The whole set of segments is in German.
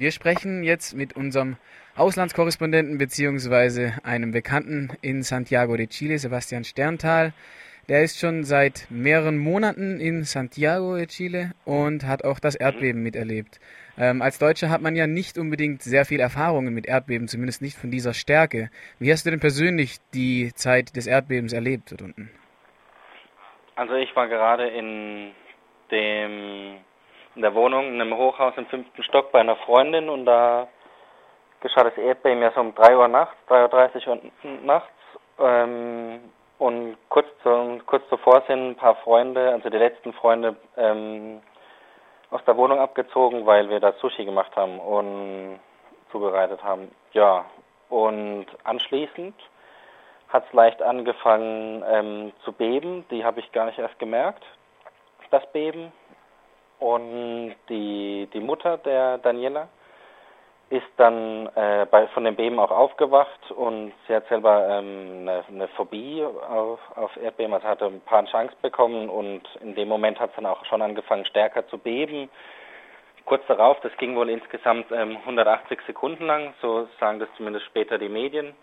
Wir sprechen jetzt mit unserem Auslandskorrespondenten bzw. einem Bekannten in Santiago de Chile, Sebastian Sterntal. Der ist schon seit mehreren Monaten in Santiago de Chile und hat auch das Erdbeben miterlebt. Ähm, als Deutscher hat man ja nicht unbedingt sehr viel Erfahrungen mit Erdbeben, zumindest nicht von dieser Stärke. Wie hast du denn persönlich die Zeit des Erdbebens erlebt dort unten? Also ich war gerade in dem in der Wohnung in einem Hochhaus im fünften Stock bei einer Freundin und da geschah das Erdbeben ja so um 3 Uhr nachts, 3.30 Uhr nachts. Ähm, und kurz, zu, kurz zuvor sind ein paar Freunde, also die letzten Freunde, ähm, aus der Wohnung abgezogen, weil wir da Sushi gemacht haben und zubereitet haben. Ja, und anschließend hat es leicht angefangen ähm, zu beben. Die habe ich gar nicht erst gemerkt, das Beben. Und die, die Mutter der Daniela ist dann äh, bei, von dem Beben auch aufgewacht und sie hat selber ähm, eine, eine Phobie auf, auf Erdbeben, also hatte ein paar Chance bekommen und in dem Moment hat es dann auch schon angefangen stärker zu beben. Kurz darauf, das ging wohl insgesamt ähm, 180 Sekunden lang, so sagen das zumindest später die Medien.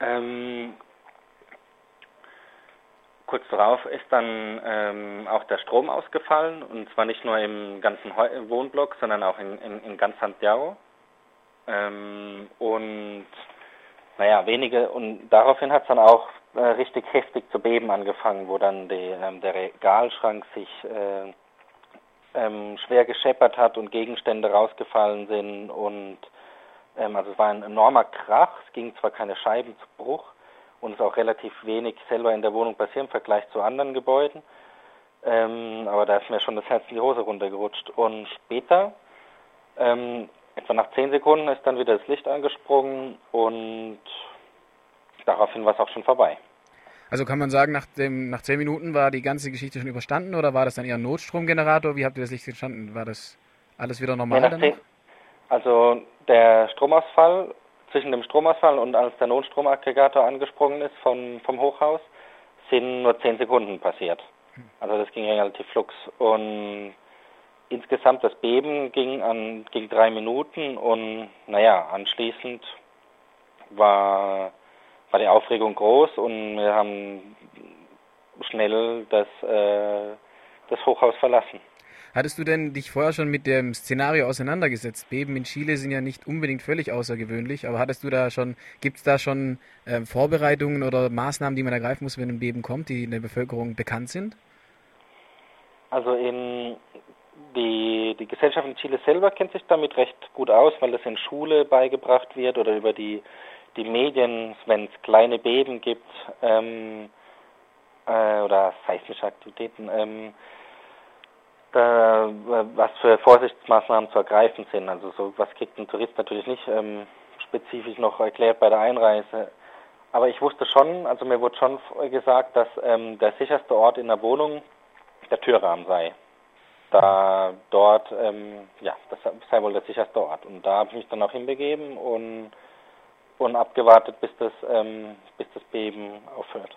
Ähm, kurz darauf ist dann ähm, auch der Strom ausgefallen. Und zwar nicht nur im ganzen Wohnblock, sondern auch in, in, in ganz Santiago. Ähm, und naja, wenige. Und daraufhin hat es dann auch äh, richtig heftig zu beben angefangen, wo dann die, ähm, der Regalschrank sich äh, ähm, schwer gescheppert hat und Gegenstände rausgefallen sind. Und ähm, also es war ein enormer Krach, es ging zwar keine Scheiben zu Bruch, und es ist auch relativ wenig selber in der Wohnung passiert im Vergleich zu anderen Gebäuden. Ähm, aber da ist mir schon das Herz in die Hose runtergerutscht. Und später, ähm, etwa nach zehn Sekunden, ist dann wieder das Licht angesprungen und daraufhin war es auch schon vorbei. Also kann man sagen, nach, dem, nach zehn Minuten war die ganze Geschichte schon überstanden oder war das dann eher ein Notstromgenerator? Wie habt ihr das Licht verstanden? War das alles wieder normal? Zehn, also der Stromausfall zwischen dem Stromausfall und als der Notstromaggregator angesprungen ist vom, vom Hochhaus, sind nur zehn Sekunden passiert. Also das ging relativ flux. Und insgesamt das Beben ging an ging drei Minuten und naja, anschließend war, war die Aufregung groß und wir haben schnell das, äh, das Hochhaus verlassen. Hattest du denn dich vorher schon mit dem Szenario auseinandergesetzt? Beben in Chile sind ja nicht unbedingt völlig außergewöhnlich, aber hattest du da schon, gibt es da schon äh, Vorbereitungen oder Maßnahmen, die man ergreifen muss, wenn ein Beben kommt, die in der Bevölkerung bekannt sind? Also in die, die Gesellschaft in Chile selber kennt sich damit recht gut aus, weil das in Schule beigebracht wird oder über die, die Medien, wenn es kleine Beben gibt ähm, äh, oder seismische Aktivitäten. Ähm, da, was für Vorsichtsmaßnahmen zu ergreifen sind. Also so was kriegt ein Tourist natürlich nicht ähm, spezifisch noch erklärt bei der Einreise. Aber ich wusste schon, also mir wurde schon gesagt, dass ähm, der sicherste Ort in der Wohnung der Türrahmen sei. Da dort, ähm, ja, das sei wohl der sicherste Ort. Und da habe ich mich dann auch hinbegeben und, und abgewartet, bis das, ähm, bis das Beben aufhört.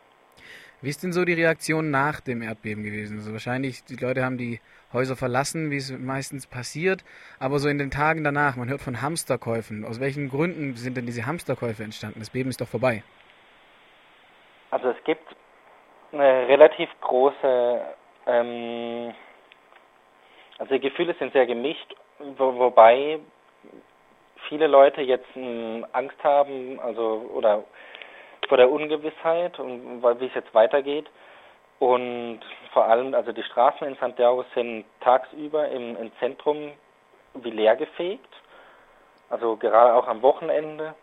Wie ist denn so die Reaktion nach dem Erdbeben gewesen? Also wahrscheinlich, die Leute haben die Häuser verlassen, wie es meistens passiert, aber so in den Tagen danach, man hört von Hamsterkäufen. Aus welchen Gründen sind denn diese Hamsterkäufe entstanden? Das Beben ist doch vorbei. Also es gibt eine relativ große, ähm, also die Gefühle sind sehr gemischt, wo, wobei viele Leute jetzt ähm, Angst haben, also oder vor der Ungewissheit und wie es jetzt weitergeht. Und vor allem, also die Straßen in Santiago sind tagsüber im, im Zentrum wie leer gefegt, also gerade auch am Wochenende.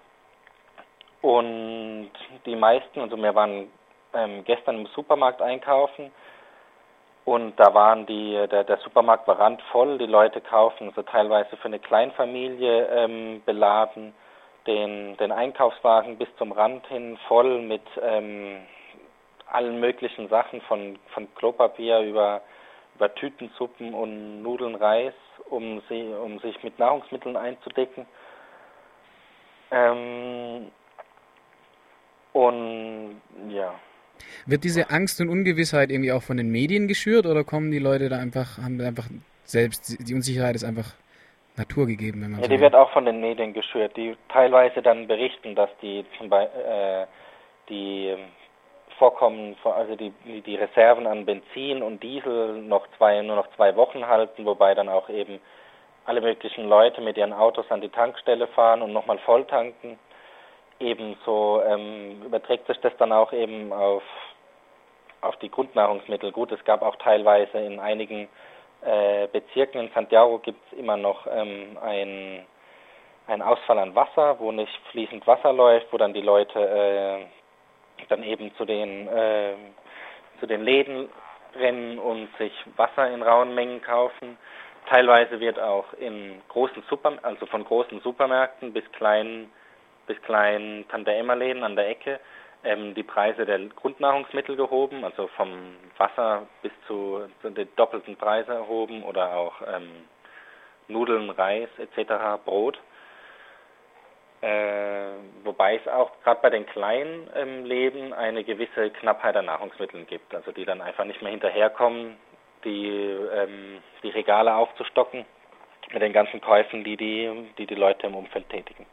Und die meisten, also wir waren ähm, gestern im Supermarkt einkaufen und da waren die, der, der Supermarkt war randvoll, die Leute kaufen also teilweise für eine Kleinfamilie ähm, beladen den, den Einkaufswagen bis zum Rand hin voll mit ähm, allen möglichen Sachen von, von Klopapier über, über Tütensuppen und Nudeln, Reis, um, sie, um sich mit Nahrungsmitteln einzudecken. Ähm, und ja. Wird diese Angst und Ungewissheit irgendwie auch von den Medien geschürt oder kommen die Leute da einfach, haben da einfach selbst, die Unsicherheit ist einfach Natur gegeben, wenn man Ja, so die will. wird auch von den Medien geschürt, die teilweise dann berichten, dass die zum Beispiel äh, die ähm, Vorkommen, also die, die Reserven an Benzin und Diesel noch zwei, nur noch zwei Wochen halten, wobei dann auch eben alle möglichen Leute mit ihren Autos an die Tankstelle fahren und nochmal voll tanken. Ebenso ähm, überträgt sich das dann auch eben auf, auf die Grundnahrungsmittel. Gut, es gab auch teilweise in einigen äh, Bezirken in Santiago gibt es immer noch ähm, ein, ein Ausfall an Wasser, wo nicht fließend Wasser läuft, wo dann die Leute äh, dann eben zu den äh, zu den Läden rennen und sich Wasser in rauen Mengen kaufen. Teilweise wird auch in großen Super also von großen Supermärkten bis kleinen bis kleinen Tante Emma Läden an der Ecke ähm, die Preise der Grundnahrungsmittel gehoben, also vom Wasser bis zu, zu den doppelten Preise erhoben oder auch ähm, Nudeln, Reis etc., Brot. Äh, wobei es auch gerade bei den kleinen ähm, Läden eine gewisse Knappheit an Nahrungsmitteln gibt, also die dann einfach nicht mehr hinterherkommen, die, ähm, die Regale aufzustocken mit den ganzen Käufen, die die, die die Leute im Umfeld tätigen.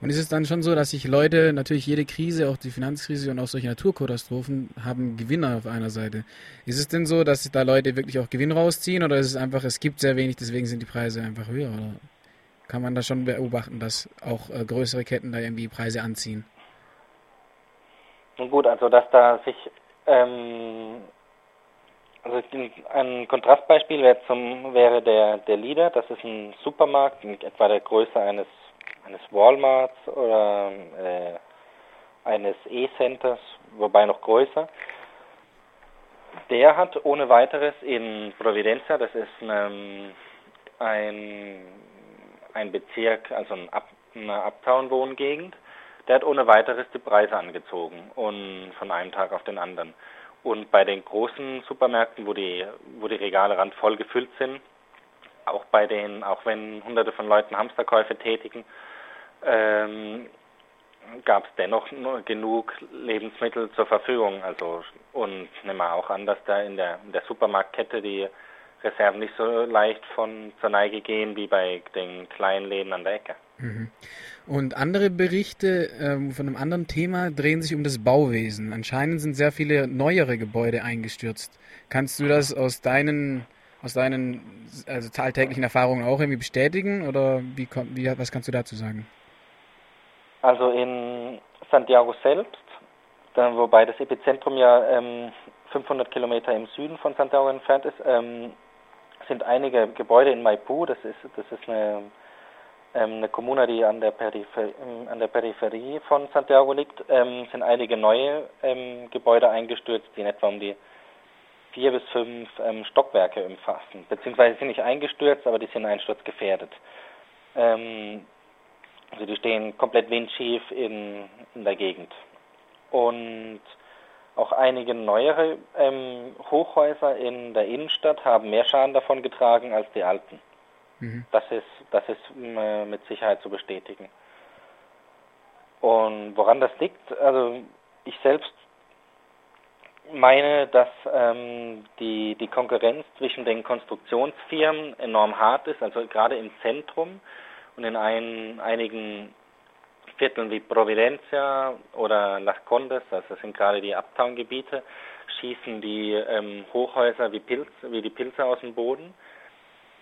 Und ist es dann schon so, dass sich Leute, natürlich jede Krise, auch die Finanzkrise und auch solche Naturkatastrophen, haben Gewinner auf einer Seite. Ist es denn so, dass da Leute wirklich auch Gewinn rausziehen oder ist es einfach, es gibt sehr wenig, deswegen sind die Preise einfach höher? Oder kann man da schon beobachten, dass auch äh, größere Ketten da irgendwie Preise anziehen? Gut, also dass da sich ähm, also ein Kontrastbeispiel wäre, zum, wäre der, der Leader, das ist ein Supermarkt in etwa der Größe eines eines Walmarts oder äh, eines E-Centers, wobei noch größer. Der hat ohne weiteres in Providencia, das ist ähm, ein, ein Bezirk, also ein Up, eine Uptown-Wohngegend, der hat ohne weiteres die Preise angezogen und von einem Tag auf den anderen. Und bei den großen Supermärkten, wo die, wo die Regale randvoll gefüllt sind, bei den, auch wenn hunderte von Leuten Hamsterkäufe tätigen, ähm, gab es dennoch genug Lebensmittel zur Verfügung. Also und nehmen wir auch an, dass da in der, in der Supermarktkette die Reserven nicht so leicht von zur Neige gehen wie bei den kleinen Läden an der Ecke. Mhm. Und andere Berichte ähm, von einem anderen Thema drehen sich um das Bauwesen. Anscheinend sind sehr viele neuere Gebäude eingestürzt. Kannst du das aus deinen aus deinen also alltäglichen Erfahrungen auch irgendwie bestätigen? Oder wie, wie was kannst du dazu sagen? Also in Santiago selbst, wobei das Epizentrum ja ähm, 500 Kilometer im Süden von Santiago entfernt ist, ähm, sind einige Gebäude in Maipú, das ist, das ist eine, ähm, eine Kommune, die an der, Peripher an der Peripherie von Santiago liegt, ähm, sind einige neue ähm, Gebäude eingestürzt, die in etwa um die vier bis fünf ähm, Stockwerke umfassen. Beziehungsweise sind nicht eingestürzt, aber die sind einsturzgefährdet. Ähm, also die stehen komplett windschief in, in der Gegend. Und auch einige neuere ähm, Hochhäuser in der Innenstadt haben mehr Schaden davon getragen als die alten. Mhm. Das ist, das ist äh, mit Sicherheit zu bestätigen. Und woran das liegt, also ich selbst meine, dass ähm, die, die Konkurrenz zwischen den Konstruktionsfirmen enorm hart ist, also gerade im Zentrum und in ein, einigen Vierteln wie Providencia oder Las Condes, also das sind gerade die Uptown-Gebiete, schießen die ähm, Hochhäuser wie, Pilz, wie die Pilze aus dem Boden.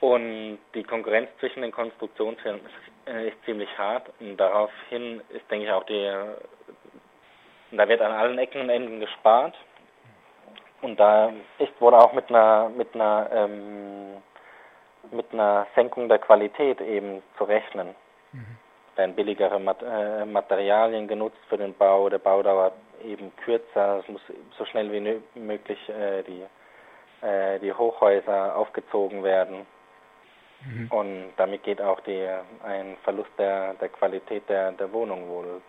Und die Konkurrenz zwischen den Konstruktionsfirmen ist, äh, ist ziemlich hart. Und daraufhin ist, denke ich, auch die, da wird an allen Ecken und Enden gespart. Und da ist wohl auch mit einer, mit einer, ähm, mit einer Senkung der Qualität eben zu rechnen. Mhm. Werden billigere Mat äh, Materialien genutzt für den Bau, der Bau dauert eben kürzer, es muss so schnell wie möglich äh, die, äh, die Hochhäuser aufgezogen werden. Mhm. Und damit geht auch die, ein Verlust der, der Qualität der, der Wohnung wohl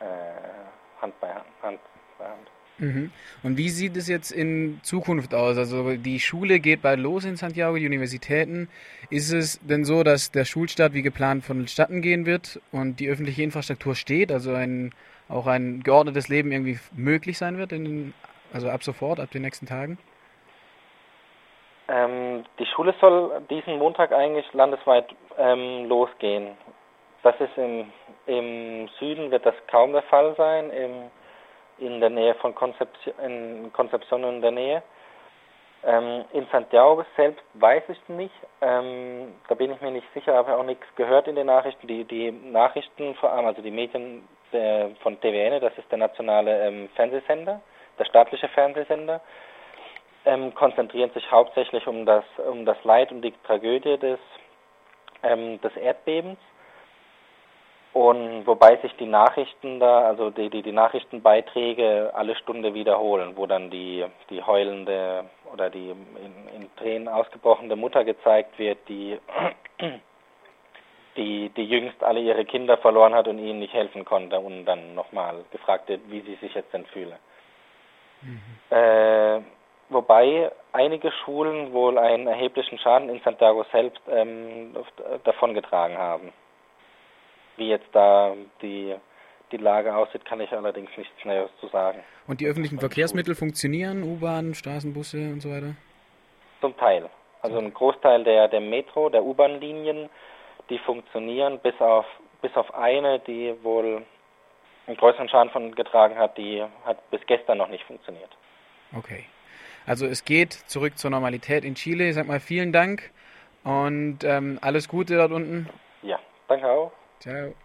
äh, Hand bei Hand. Hand, bei Hand. Mhm. Und wie sieht es jetzt in Zukunft aus? Also die Schule geht bald los in Santiago, die Universitäten. Ist es denn so, dass der Schulstart wie geplant vonstatten gehen wird und die öffentliche Infrastruktur steht, also ein, auch ein geordnetes Leben irgendwie möglich sein wird, in, also ab sofort, ab den nächsten Tagen? Ähm, die Schule soll diesen Montag eigentlich landesweit ähm, losgehen. Das ist im, im Süden wird das kaum der Fall sein, im, der Nähe von Konzeption, in Konzeption in der Nähe. Ähm, in Santiago selbst weiß ich nicht. Ähm, da bin ich mir nicht sicher, habe auch nichts gehört in den Nachrichten. Die, die Nachrichten, vor allem also die Medien der, von TVN, das ist der nationale ähm, Fernsehsender, der staatliche Fernsehsender, ähm, konzentrieren sich hauptsächlich um das, um das Leid, um die Tragödie des, ähm, des Erdbebens. Und wobei sich die Nachrichten da, also die, die, die Nachrichtenbeiträge alle Stunde wiederholen, wo dann die, die heulende oder die in, in Tränen ausgebrochene Mutter gezeigt wird, die, die, die jüngst alle ihre Kinder verloren hat und ihnen nicht helfen konnte und dann nochmal gefragt wird, wie sie sich jetzt denn fühle. Mhm. Äh, wobei einige Schulen wohl einen erheblichen Schaden in Santiago selbst ähm, davongetragen haben. Wie jetzt da die, die Lage aussieht, kann ich allerdings nichts Näheres zu sagen. Und die öffentlichen Verkehrsmittel funktionieren? U-Bahn, Straßenbusse und so weiter? Zum Teil. Also ein Großteil der, der Metro, der U-Bahn-Linien, die funktionieren, bis auf, bis auf eine, die wohl einen größeren Schaden von getragen hat, die hat bis gestern noch nicht funktioniert. Okay. Also es geht zurück zur Normalität in Chile. Ich sag mal vielen Dank und ähm, alles Gute dort unten. Ja, danke auch. Ciao.